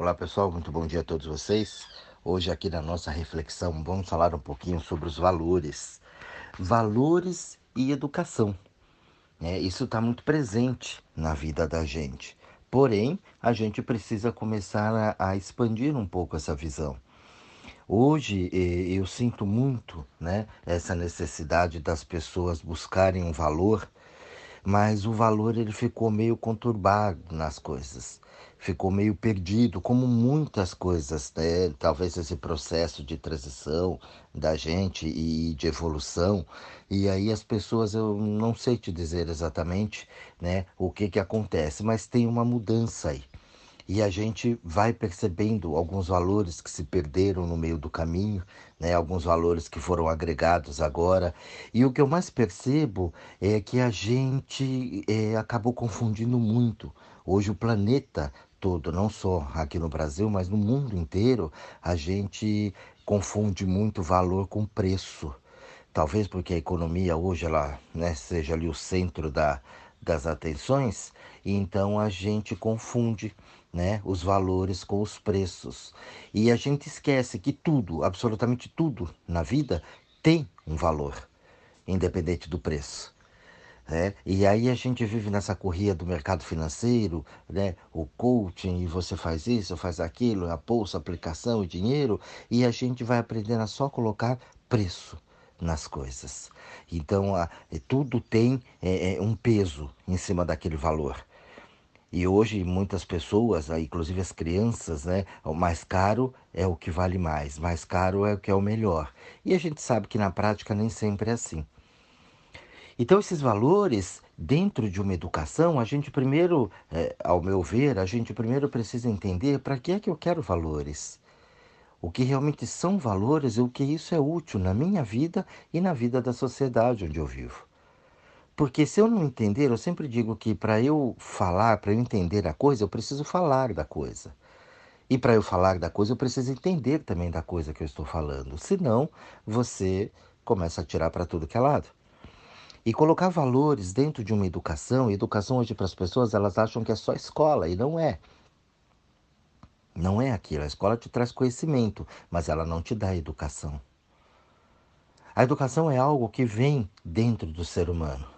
Olá pessoal, muito bom dia a todos vocês. Hoje aqui na nossa reflexão vamos falar um pouquinho sobre os valores. Valores e educação. É, isso está muito presente na vida da gente. Porém, a gente precisa começar a, a expandir um pouco essa visão. Hoje eu sinto muito né, essa necessidade das pessoas buscarem um valor, mas o valor ele ficou meio conturbado nas coisas ficou meio perdido, como muitas coisas, né? talvez esse processo de transição da gente e de evolução. E aí as pessoas, eu não sei te dizer exatamente né, o que, que acontece, mas tem uma mudança aí. E a gente vai percebendo alguns valores que se perderam no meio do caminho, né? alguns valores que foram agregados agora. E o que eu mais percebo é que a gente é, acabou confundindo muito. Hoje o planeta todo, não só aqui no Brasil, mas no mundo inteiro, a gente confunde muito valor com preço. Talvez porque a economia hoje ela né, seja ali o centro da, das atenções, então a gente confunde né, os valores com os preços. E a gente esquece que tudo, absolutamente tudo na vida tem um valor, independente do preço. Né? E aí a gente vive nessa corrida do mercado financeiro, né? o coaching, e você faz isso, faz aquilo, a bolsa, aplicação, o dinheiro, e a gente vai aprendendo a só colocar preço nas coisas. Então, a, tudo tem é, é, um peso em cima daquele valor. E hoje muitas pessoas, inclusive as crianças, né, o mais caro é o que vale mais, mais caro é o que é o melhor. E a gente sabe que na prática nem sempre é assim. Então, esses valores, dentro de uma educação, a gente primeiro, é, ao meu ver, a gente primeiro precisa entender para que é que eu quero valores. O que realmente são valores e o que isso é útil na minha vida e na vida da sociedade onde eu vivo. Porque se eu não entender, eu sempre digo que para eu falar, para eu entender a coisa, eu preciso falar da coisa. E para eu falar da coisa, eu preciso entender também da coisa que eu estou falando. Senão, você começa a tirar para tudo que é lado. E colocar valores dentro de uma educação, educação hoje para as pessoas, elas acham que é só escola, e não é. Não é aquilo. A escola te traz conhecimento, mas ela não te dá educação. A educação é algo que vem dentro do ser humano.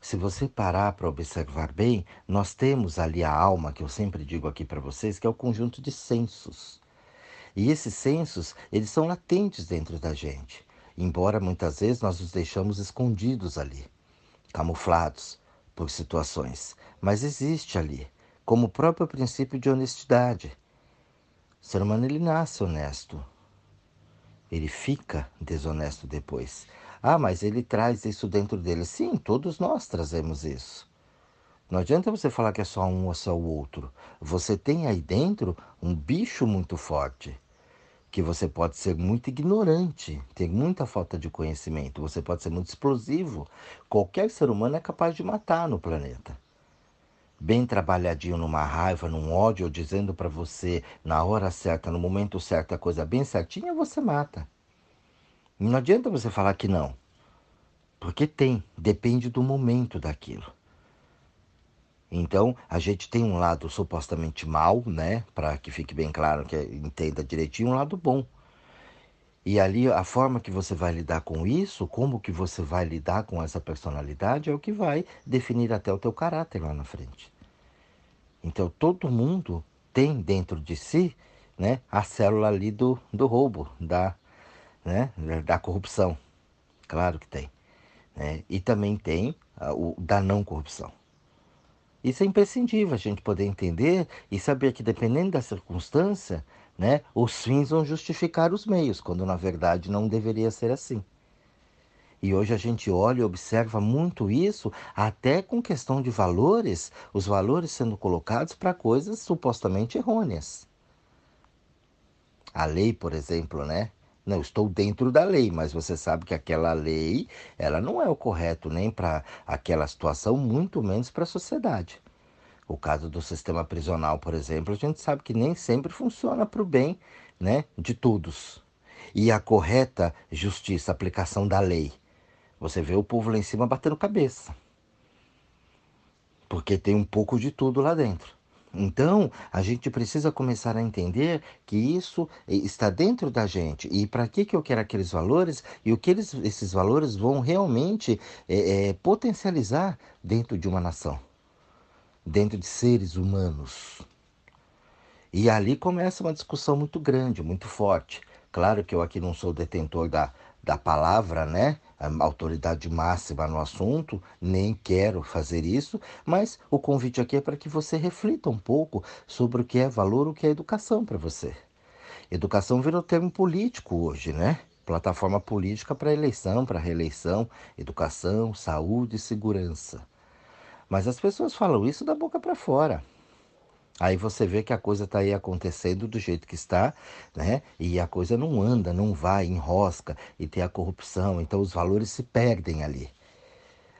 Se você parar para observar bem, nós temos ali a alma, que eu sempre digo aqui para vocês, que é o conjunto de sensos. E esses sensos, eles são latentes dentro da gente embora muitas vezes nós os deixamos escondidos ali, camuflados por situações. Mas existe ali, como o próprio princípio de honestidade. O ser humano ele nasce honesto. Ele fica desonesto depois. Ah, mas ele traz isso dentro dele. Sim, todos nós trazemos isso. Não adianta você falar que é só um ou só o outro. Você tem aí dentro um bicho muito forte que você pode ser muito ignorante, ter muita falta de conhecimento, você pode ser muito explosivo. Qualquer ser humano é capaz de matar no planeta. Bem trabalhadinho numa raiva, num ódio, dizendo para você na hora certa, no momento certo, a coisa bem certinha, você mata. Não adianta você falar que não, porque tem, depende do momento daquilo. Então, a gente tem um lado supostamente mal, né? Para que fique bem claro, que entenda direitinho, um lado bom. E ali a forma que você vai lidar com isso, como que você vai lidar com essa personalidade, é o que vai definir até o teu caráter lá na frente. Então, todo mundo tem dentro de si né, a célula ali do, do roubo, da, né, da corrupção. Claro que tem. Né? E também tem o da não corrupção. Isso é imprescindível a gente poder entender e saber que, dependendo da circunstância, né, os fins vão justificar os meios, quando na verdade não deveria ser assim. E hoje a gente olha e observa muito isso, até com questão de valores, os valores sendo colocados para coisas supostamente errôneas. A lei, por exemplo, né? Não, estou dentro da lei, mas você sabe que aquela lei, ela não é o correto nem para aquela situação, muito menos para a sociedade. O caso do sistema prisional, por exemplo, a gente sabe que nem sempre funciona para o bem né, de todos. E a correta justiça, aplicação da lei. Você vê o povo lá em cima batendo cabeça. Porque tem um pouco de tudo lá dentro. Então, a gente precisa começar a entender que isso está dentro da gente. E para que, que eu quero aqueles valores e o que eles, esses valores vão realmente é, é, potencializar dentro de uma nação, dentro de seres humanos. E ali começa uma discussão muito grande, muito forte. Claro que eu aqui não sou detentor da, da palavra, né? A autoridade máxima no assunto, nem quero fazer isso, mas o convite aqui é para que você reflita um pouco sobre o que é valor, o que é educação para você. Educação virou termo político hoje, né? Plataforma política para eleição, para reeleição, educação, saúde e segurança. Mas as pessoas falam isso da boca para fora. Aí você vê que a coisa está aí acontecendo do jeito que está, né? E a coisa não anda, não vai, enrosca e tem a corrupção. Então os valores se perdem ali.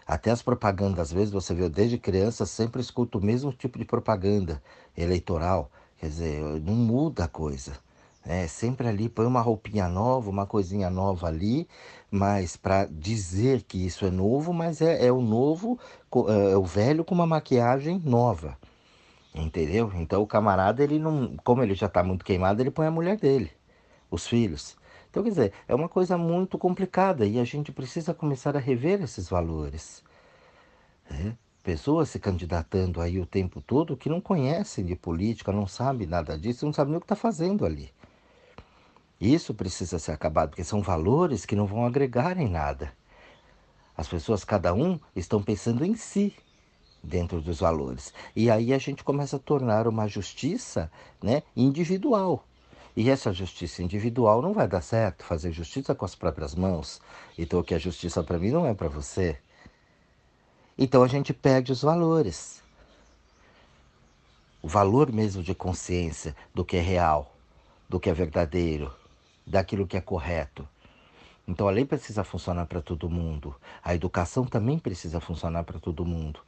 Até as propagandas, às vezes você vê, desde criança sempre escuto o mesmo tipo de propaganda eleitoral. Quer dizer, não muda a coisa. É sempre ali põe uma roupinha nova, uma coisinha nova ali, mas para dizer que isso é novo, mas é, é o novo, é, é o velho com uma maquiagem nova. Entendeu? Então o camarada, ele não. Como ele já está muito queimado, ele põe a mulher dele, os filhos. Então, quer dizer, é uma coisa muito complicada e a gente precisa começar a rever esses valores. Né? Pessoas se candidatando aí o tempo todo que não conhecem de política, não sabem nada disso, não sabem nem o que está fazendo ali. Isso precisa ser acabado, porque são valores que não vão agregar em nada. As pessoas, cada um, estão pensando em si, dentro dos valores. E aí a gente começa a tornar uma justiça né, individual. E essa justiça individual não vai dar certo, fazer justiça com as próprias mãos. Então, o que é justiça para mim não é para você. Então, a gente perde os valores. O valor mesmo de consciência do que é real, do que é verdadeiro, daquilo que é correto. Então, a lei precisa funcionar para todo mundo. A educação também precisa funcionar para todo mundo.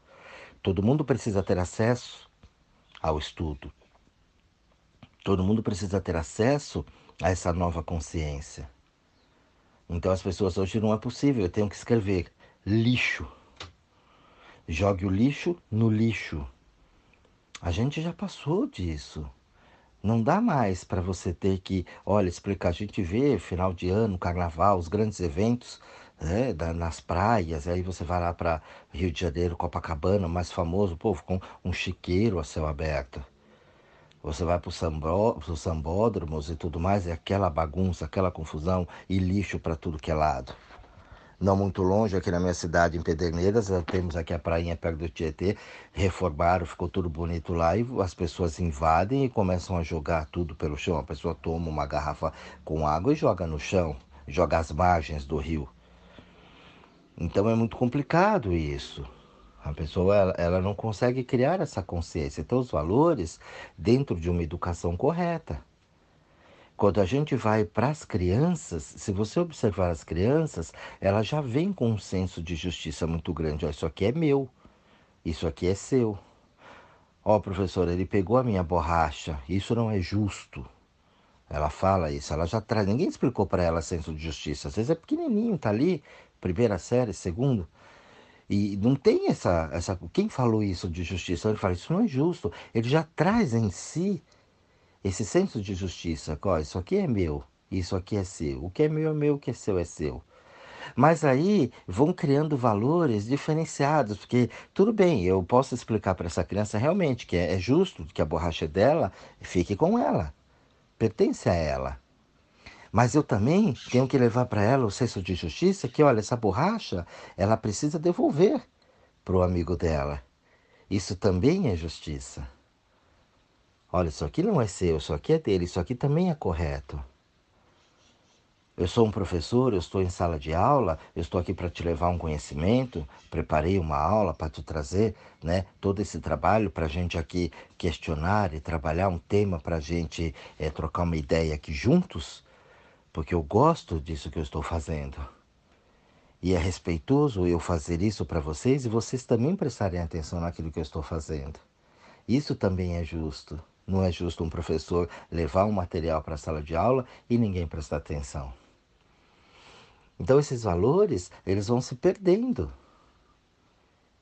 Todo mundo precisa ter acesso ao estudo. Todo mundo precisa ter acesso a essa nova consciência. Então as pessoas hoje não é possível, eu tenho que escrever lixo. Jogue o lixo no lixo. A gente já passou disso. Não dá mais para você ter que, olha, explicar. A gente vê final de ano, carnaval, os grandes eventos né, da, nas praias, aí você vai lá para Rio de Janeiro, Copacabana, mais famoso, povo, com um chiqueiro a céu aberto. Você vai para os sambódromos e tudo mais, é aquela bagunça, aquela confusão e lixo para tudo que é lado. Não muito longe, aqui na minha cidade, em Pederneiras, temos aqui a prainha perto do Tietê, reformaram, ficou tudo bonito lá e as pessoas invadem e começam a jogar tudo pelo chão. A pessoa toma uma garrafa com água e joga no chão, joga às margens do rio. Então é muito complicado isso. A pessoa ela, ela não consegue criar essa consciência. Então, os valores dentro de uma educação correta. Quando a gente vai para as crianças, se você observar as crianças, elas já vêm com um senso de justiça muito grande. Ó, isso aqui é meu, isso aqui é seu. Ó, professor, ele pegou a minha borracha, isso não é justo. Ela fala isso, ela já traz. Ninguém explicou para ela senso de justiça. Às vezes é pequenininho, tá ali, primeira série, segundo. E não tem essa, essa. Quem falou isso de justiça? Ele fala, isso não é justo. Ele já traz em si esse senso de justiça. Ó, isso aqui é meu, isso aqui é seu. O que é meu é meu, o que é seu é seu. Mas aí vão criando valores diferenciados, porque tudo bem, eu posso explicar para essa criança realmente que é, é justo que a borracha dela fique com ela, pertence a ela. Mas eu também tenho que levar para ela o senso de justiça que, olha, essa borracha, ela precisa devolver para o amigo dela. Isso também é justiça. Olha, isso aqui não é seu, isso aqui é dele, isso aqui também é correto. Eu sou um professor, eu estou em sala de aula, eu estou aqui para te levar um conhecimento, preparei uma aula para te trazer né, todo esse trabalho para a gente aqui questionar e trabalhar um tema para a gente é, trocar uma ideia aqui juntos porque eu gosto disso que eu estou fazendo. E é respeitoso eu fazer isso para vocês e vocês também prestarem atenção naquilo que eu estou fazendo. Isso também é justo. Não é justo um professor levar um material para a sala de aula e ninguém prestar atenção. Então esses valores, eles vão se perdendo.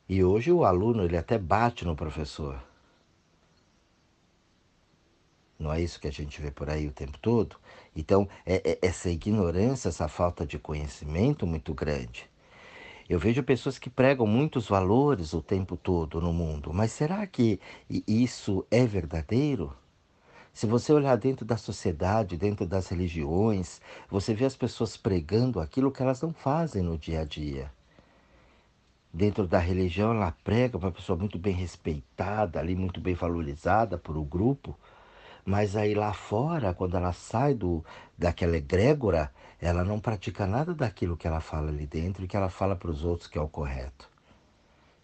E hoje o aluno, ele até bate no professor. Não é isso que a gente vê por aí o tempo todo? Então, é, é essa ignorância, essa falta de conhecimento muito grande. Eu vejo pessoas que pregam muitos valores o tempo todo no mundo, mas será que isso é verdadeiro? Se você olhar dentro da sociedade, dentro das religiões, você vê as pessoas pregando aquilo que elas não fazem no dia a dia. Dentro da religião, ela prega uma pessoa muito bem respeitada, ali muito bem valorizada por o um grupo, mas aí lá fora, quando ela sai do, daquela egrégora, ela não pratica nada daquilo que ela fala ali dentro e que ela fala para os outros que é o correto.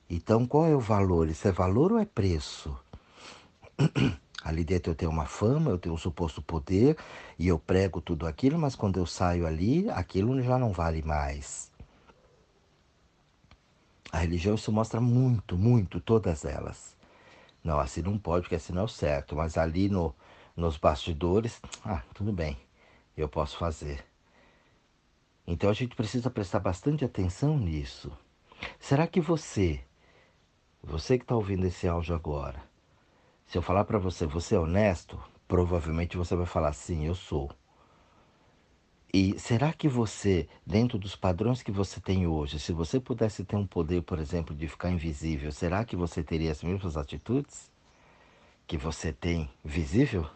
Então, qual é o valor? Isso é valor ou é preço? Ali dentro eu tenho uma fama, eu tenho um suposto poder e eu prego tudo aquilo, mas quando eu saio ali, aquilo já não vale mais. A religião isso mostra muito, muito, todas elas. Não, assim não pode, porque assim não é o certo. Mas ali no, nos bastidores, ah, tudo bem, eu posso fazer. Então a gente precisa prestar bastante atenção nisso. Será que você, você que está ouvindo esse áudio agora, se eu falar para você, você é honesto? Provavelmente você vai falar sim, eu sou. E será que você, dentro dos padrões que você tem hoje, se você pudesse ter um poder, por exemplo, de ficar invisível, será que você teria as mesmas atitudes que você tem visível?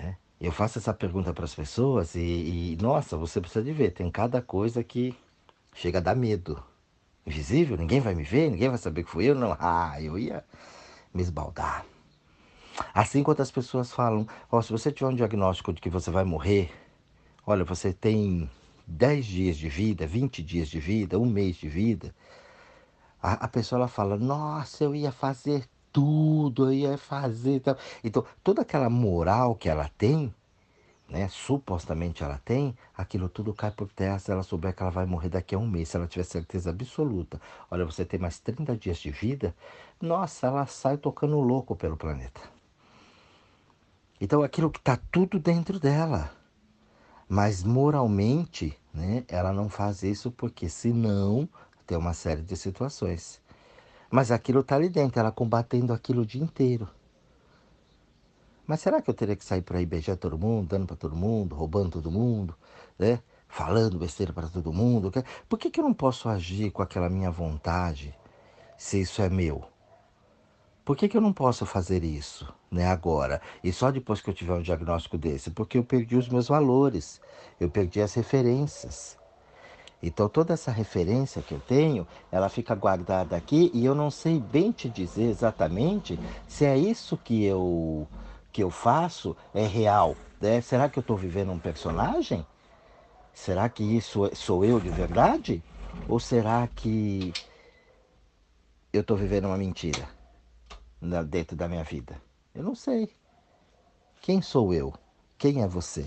É. Eu faço essa pergunta para as pessoas e, e, nossa, você precisa de ver, tem cada coisa que chega a dar medo. Invisível? Ninguém vai me ver? Ninguém vai saber que fui eu? Não. Ah, eu ia me esbaldar. Assim quanto as pessoas falam, oh, se você tiver um diagnóstico de que você vai morrer, olha, você tem 10 dias de vida, 20 dias de vida, um mês de vida, a, a pessoa ela fala, nossa, eu ia fazer tudo, eu ia fazer. Então, toda aquela moral que ela tem, né, supostamente ela tem, aquilo tudo cai por terra se ela souber que ela vai morrer daqui a um mês, se ela tiver certeza absoluta. Olha, você tem mais 30 dias de vida, nossa, ela sai tocando louco pelo planeta. Então aquilo que está tudo dentro dela. Mas moralmente, né, ela não faz isso porque senão tem uma série de situações. Mas aquilo está ali dentro, ela combatendo aquilo o dia inteiro. Mas será que eu teria que sair por aí beijando todo mundo, dando para todo mundo, roubando todo mundo, né? Falando besteira para todo mundo? Por que, que eu não posso agir com aquela minha vontade se isso é meu? Por que, que eu não posso fazer isso né, agora? E só depois que eu tiver um diagnóstico desse? Porque eu perdi os meus valores, eu perdi as referências. Então toda essa referência que eu tenho, ela fica guardada aqui e eu não sei bem te dizer exatamente se é isso que eu que eu faço é real. Né? Será que eu estou vivendo um personagem? Será que isso é, sou eu de verdade? Ou será que eu estou vivendo uma mentira dentro da minha vida? Eu não sei. Quem sou eu? Quem é você?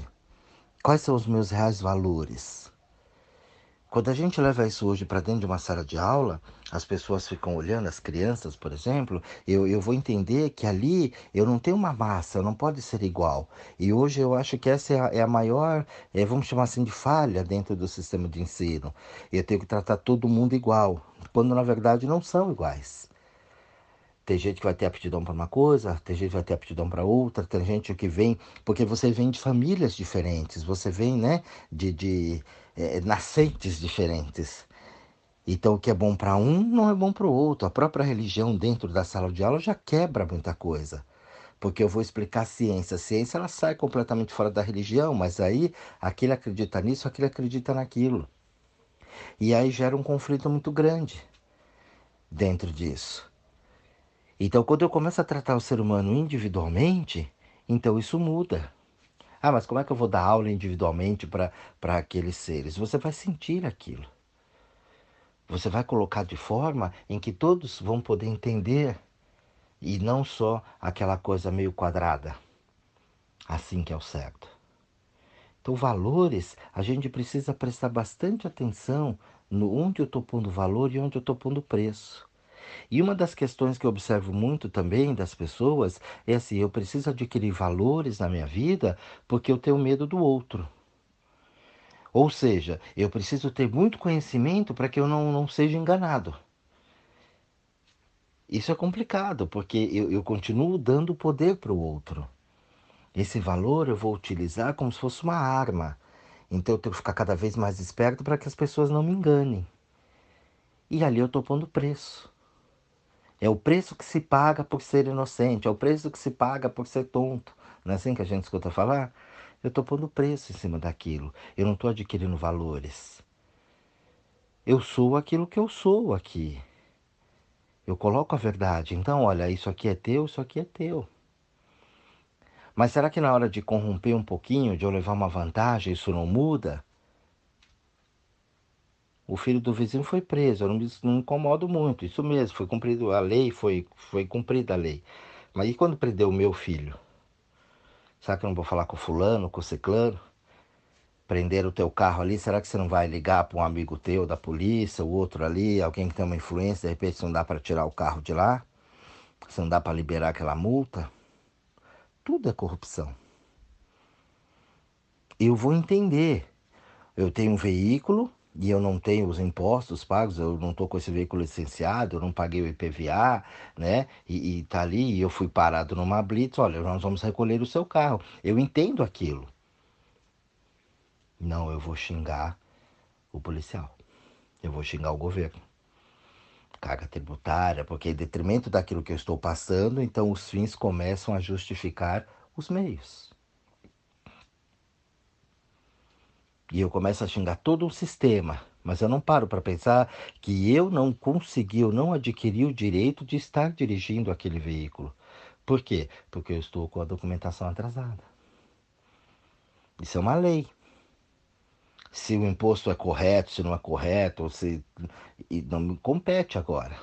Quais são os meus reais valores? Quando a gente leva isso hoje para dentro de uma sala de aula, as pessoas ficam olhando, as crianças, por exemplo, eu, eu vou entender que ali eu não tenho uma massa, não pode ser igual. E hoje eu acho que essa é a, é a maior, é, vamos chamar assim, de falha dentro do sistema de ensino. Eu tenho que tratar todo mundo igual, quando na verdade não são iguais. Tem gente que vai ter aptidão para uma coisa, tem gente que vai ter aptidão para outra, tem gente que vem, porque você vem de famílias diferentes, você vem, né, de, de é, nascentes diferentes. Então, o que é bom para um não é bom para o outro. A própria religião dentro da sala de aula já quebra muita coisa. Porque eu vou explicar a ciência. A ciência ela sai completamente fora da religião, mas aí aquele acredita nisso, aquele acredita naquilo. E aí gera um conflito muito grande dentro disso. Então, quando eu começo a tratar o ser humano individualmente, então isso muda. Ah, mas como é que eu vou dar aula individualmente para aqueles seres? Você vai sentir aquilo. Você vai colocar de forma em que todos vão poder entender e não só aquela coisa meio quadrada. Assim que é o certo. Então, valores, a gente precisa prestar bastante atenção no onde eu estou pondo valor e onde eu estou pondo preço. E uma das questões que eu observo muito também das pessoas é assim: eu preciso adquirir valores na minha vida porque eu tenho medo do outro. Ou seja, eu preciso ter muito conhecimento para que eu não, não seja enganado. Isso é complicado, porque eu, eu continuo dando poder para o outro. Esse valor eu vou utilizar como se fosse uma arma. Então eu tenho que ficar cada vez mais esperto para que as pessoas não me enganem. E ali eu estou pondo preço. É o preço que se paga por ser inocente, é o preço que se paga por ser tonto. Não é assim que a gente escuta falar? Eu estou pondo preço em cima daquilo. Eu não estou adquirindo valores. Eu sou aquilo que eu sou aqui. Eu coloco a verdade. Então, olha, isso aqui é teu, isso aqui é teu. Mas será que na hora de corromper um pouquinho, de eu levar uma vantagem, isso não muda? O filho do vizinho foi preso, eu não me, não incomodo muito, isso mesmo, foi cumprido a lei, foi, foi cumprida a lei. Mas e quando prendeu o meu filho? Será que eu não vou falar com o fulano, com o ciclano? Prender o teu carro ali, será que você não vai ligar para um amigo teu da polícia, o outro ali, alguém que tem uma influência, de repente não dá para tirar o carro de lá? Se não dá para liberar aquela multa? Tudo é corrupção. Eu vou entender. Eu tenho um veículo e eu não tenho os impostos pagos, eu não estou com esse veículo licenciado, eu não paguei o IPVA, né? E, e tá ali, e eu fui parado numa blitz, olha, nós vamos recolher o seu carro. Eu entendo aquilo. Não, eu vou xingar o policial. Eu vou xingar o governo carga tributária, porque em detrimento daquilo que eu estou passando, então os fins começam a justificar os meios. E eu começo a xingar todo um sistema, mas eu não paro para pensar que eu não consegui, eu não adquiri o direito de estar dirigindo aquele veículo. Por quê? Porque eu estou com a documentação atrasada. Isso é uma lei se o imposto é correto, se não é correto, se não me compete agora.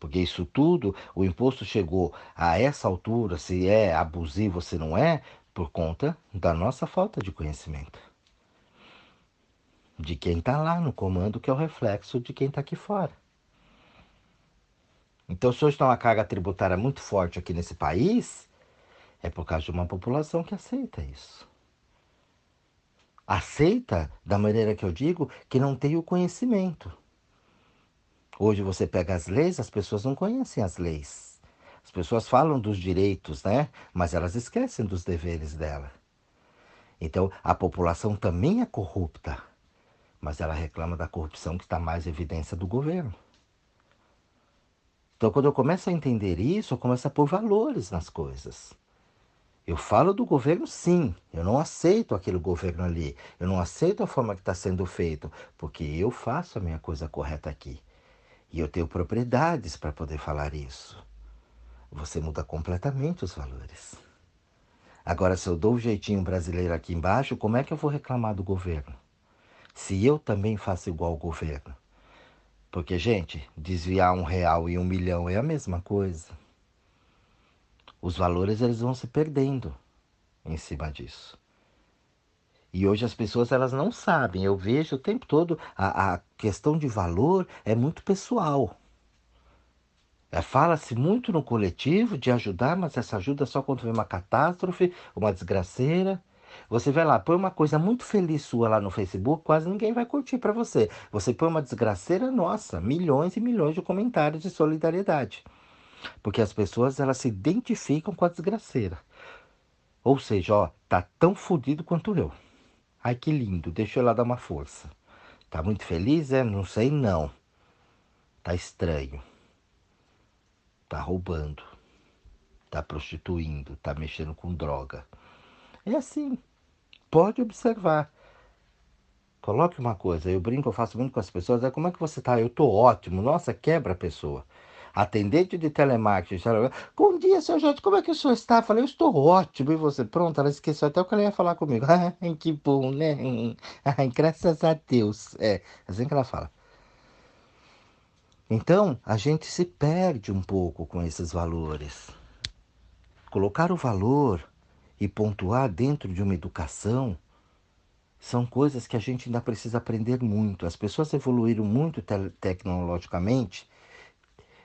Porque isso tudo, o imposto chegou a essa altura, se é abusivo se não é, por conta da nossa falta de conhecimento. De quem está lá no comando, que é o reflexo de quem está aqui fora. Então, se hoje está uma carga tributária muito forte aqui nesse país, é por causa de uma população que aceita isso aceita da maneira que eu digo que não tem o conhecimento. Hoje você pega as leis, as pessoas não conhecem as leis. As pessoas falam dos direitos, né? Mas elas esquecem dos deveres dela. Então a população também é corrupta, mas ela reclama da corrupção que está mais evidência do governo. Então, quando eu começo a entender isso, eu começo a pôr valores nas coisas. Eu falo do governo, sim. Eu não aceito aquele governo ali. Eu não aceito a forma que está sendo feito, porque eu faço a minha coisa correta aqui. E eu tenho propriedades para poder falar isso. Você muda completamente os valores. Agora, se eu dou o um jeitinho brasileiro aqui embaixo, como é que eu vou reclamar do governo? Se eu também faço igual ao governo. Porque, gente, desviar um real e um milhão é a mesma coisa os valores eles vão se perdendo em cima disso. E hoje as pessoas elas não sabem. Eu vejo o tempo todo a, a questão de valor é muito pessoal. É, Fala-se muito no coletivo de ajudar, mas essa ajuda só quando vem uma catástrofe, uma desgraceira. Você vai lá, põe uma coisa muito feliz sua lá no Facebook, quase ninguém vai curtir para você. Você põe uma desgraceira, nossa, milhões e milhões de comentários de solidariedade. Porque as pessoas elas se identificam com a desgraceira. Ou seja, ó, tá tão fodido quanto eu. Ai que lindo, deixa eu lá dar uma força. Tá muito feliz, é? Não sei não. Tá estranho. Tá roubando. Tá prostituindo, tá mexendo com droga. É assim. Pode observar. Coloque uma coisa, eu brinco, eu faço muito com as pessoas, é como é que você tá? Eu tô ótimo. Nossa, quebra a pessoa atendente de telemarketing. Bom dia, seu Jorge, como é que o senhor está? Eu falei, eu estou ótimo. E você? Pronto, ela esqueceu até o que ela ia falar comigo. que bom, né? Graças a Deus. É, assim que ela fala. Então, a gente se perde um pouco com esses valores. Colocar o valor e pontuar dentro de uma educação são coisas que a gente ainda precisa aprender muito. As pessoas evoluíram muito te tecnologicamente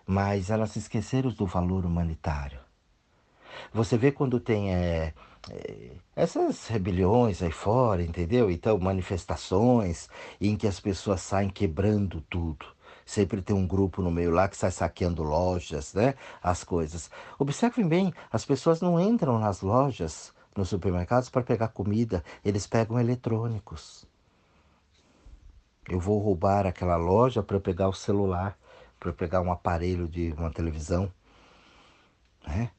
mas elas esqueceram do valor humanitário. Você vê quando tem é, é, essas rebeliões aí fora, entendeu? Então, manifestações em que as pessoas saem quebrando tudo. Sempre tem um grupo no meio lá que sai saqueando lojas, né? As coisas. Observem bem, as pessoas não entram nas lojas, nos supermercados para pegar comida, eles pegam eletrônicos. Eu vou roubar aquela loja para pegar o celular, para pegar um aparelho de uma televisão, né?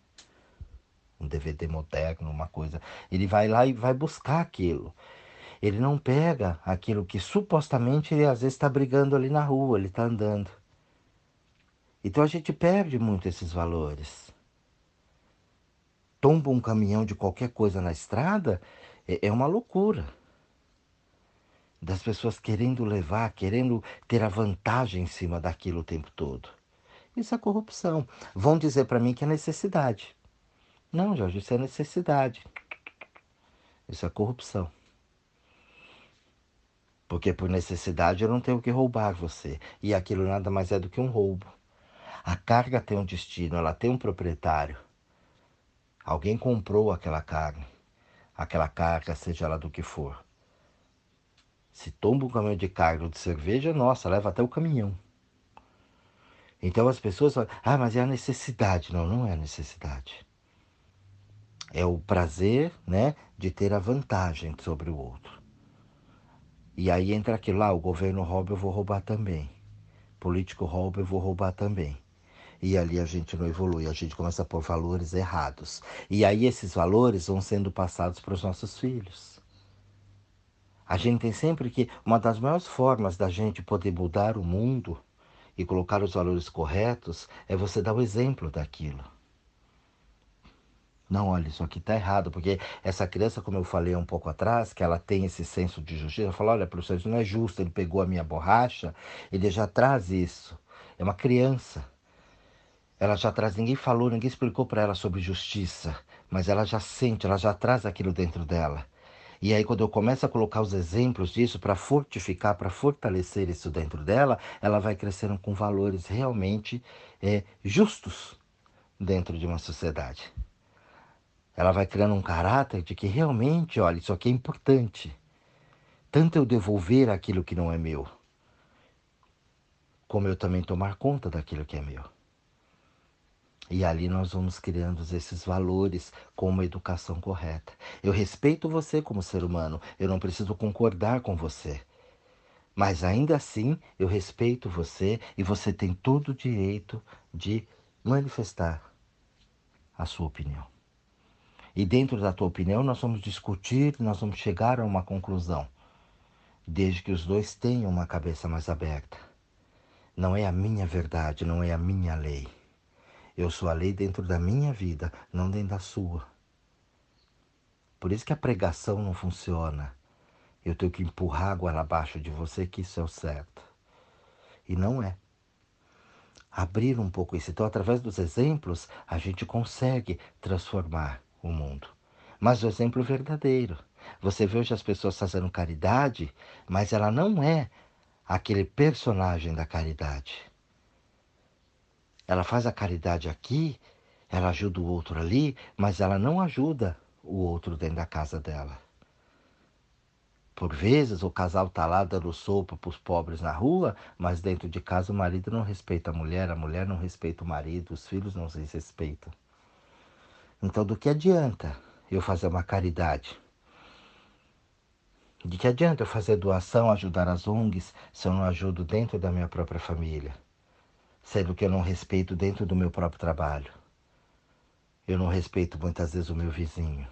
Um DVD moderno, uma coisa. Ele vai lá e vai buscar aquilo. Ele não pega aquilo que supostamente ele às vezes está brigando ali na rua, ele está andando. Então a gente perde muito esses valores. Tomba um caminhão de qualquer coisa na estrada, é, é uma loucura. Das pessoas querendo levar, querendo ter a vantagem em cima daquilo o tempo todo. Isso é corrupção. Vão dizer para mim que é necessidade. Não, Jorge, isso é necessidade. Isso é corrupção. Porque por necessidade eu não tenho que roubar você. E aquilo nada mais é do que um roubo. A carga tem um destino, ela tem um proprietário. Alguém comprou aquela carne, aquela carga, seja ela do que for. Se tomba um caminhão de carne ou de cerveja, nossa, leva até o caminhão. Então as pessoas falam, ah, mas é a necessidade. Não, não é a necessidade. É o prazer, né, de ter a vantagem sobre o outro. E aí entra aquilo lá, o governo rouba, eu vou roubar também. Político rouba, eu vou roubar também. E ali a gente não evolui, a gente começa a pôr valores errados. E aí esses valores vão sendo passados para os nossos filhos. A gente tem sempre que uma das maiores formas da gente poder mudar o mundo e colocar os valores corretos é você dar o exemplo daquilo. Não, olha, isso aqui está errado, porque essa criança, como eu falei um pouco atrás, que ela tem esse senso de justiça, ela fala, olha, professor, isso não é justo, ele pegou a minha borracha, ele já traz isso. É uma criança. Ela já traz, ninguém falou, ninguém explicou para ela sobre justiça, mas ela já sente, ela já traz aquilo dentro dela. E aí, quando eu começo a colocar os exemplos disso para fortificar, para fortalecer isso dentro dela, ela vai crescendo com valores realmente é, justos dentro de uma sociedade. Ela vai criando um caráter de que realmente, olha, isso aqui é importante. Tanto eu devolver aquilo que não é meu, como eu também tomar conta daquilo que é meu. E ali nós vamos criando esses valores com uma educação correta. Eu respeito você como ser humano, eu não preciso concordar com você. Mas ainda assim, eu respeito você e você tem todo o direito de manifestar a sua opinião. E dentro da tua opinião, nós vamos discutir, nós vamos chegar a uma conclusão, desde que os dois tenham uma cabeça mais aberta. Não é a minha verdade, não é a minha lei. Eu sou a lei dentro da minha vida, não dentro da sua. Por isso que a pregação não funciona. Eu tenho que empurrar água abaixo de você que isso é o certo. E não é. Abrir um pouco isso. Então, através dos exemplos, a gente consegue transformar o mundo. Mas o exemplo verdadeiro. Você vê hoje as pessoas fazendo caridade, mas ela não é aquele personagem da caridade. Ela faz a caridade aqui, ela ajuda o outro ali, mas ela não ajuda o outro dentro da casa dela. Por vezes o casal está lá dando sopa para os pobres na rua, mas dentro de casa o marido não respeita a mulher, a mulher não respeita o marido, os filhos não se respeitam. Então, do que adianta eu fazer uma caridade? De que adianta eu fazer doação, ajudar as ONGs, se eu não ajudo dentro da minha própria família? Sendo que eu não respeito dentro do meu próprio trabalho. Eu não respeito muitas vezes o meu vizinho.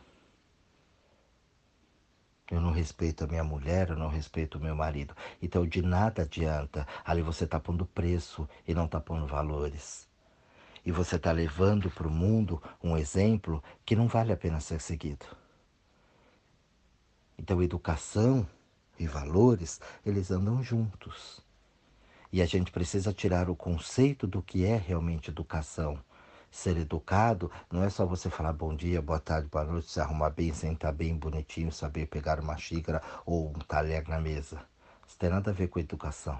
Eu não respeito a minha mulher, eu não respeito o meu marido. Então de nada adianta. Ali você está pondo preço e não está pondo valores e você está levando para o mundo um exemplo que não vale a pena ser seguido. Então, educação e valores, eles andam juntos. E a gente precisa tirar o conceito do que é realmente educação. Ser educado não é só você falar bom dia, boa tarde, boa noite, se arrumar bem, sentar bem bonitinho, saber pegar uma xícara ou um talher na mesa. Isso tem nada a ver com educação.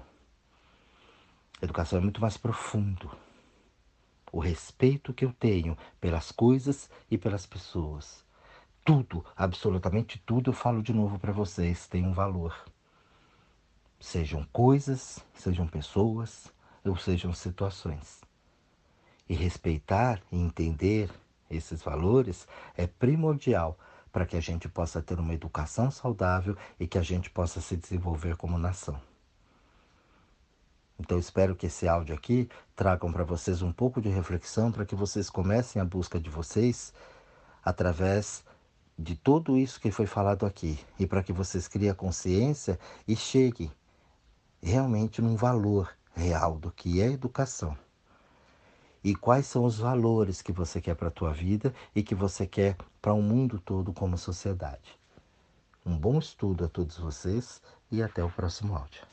Educação é muito mais profundo o respeito que eu tenho pelas coisas e pelas pessoas. Tudo, absolutamente tudo, eu falo de novo para vocês, tem um valor. Sejam coisas, sejam pessoas, ou sejam situações. E respeitar e entender esses valores é primordial para que a gente possa ter uma educação saudável e que a gente possa se desenvolver como nação. Então espero que esse áudio aqui tragam para vocês um pouco de reflexão para que vocês comecem a busca de vocês através de tudo isso que foi falado aqui e para que vocês criem a consciência e cheguem realmente num valor real do que é educação. E quais são os valores que você quer para a tua vida e que você quer para o mundo todo como sociedade. Um bom estudo a todos vocês e até o próximo áudio.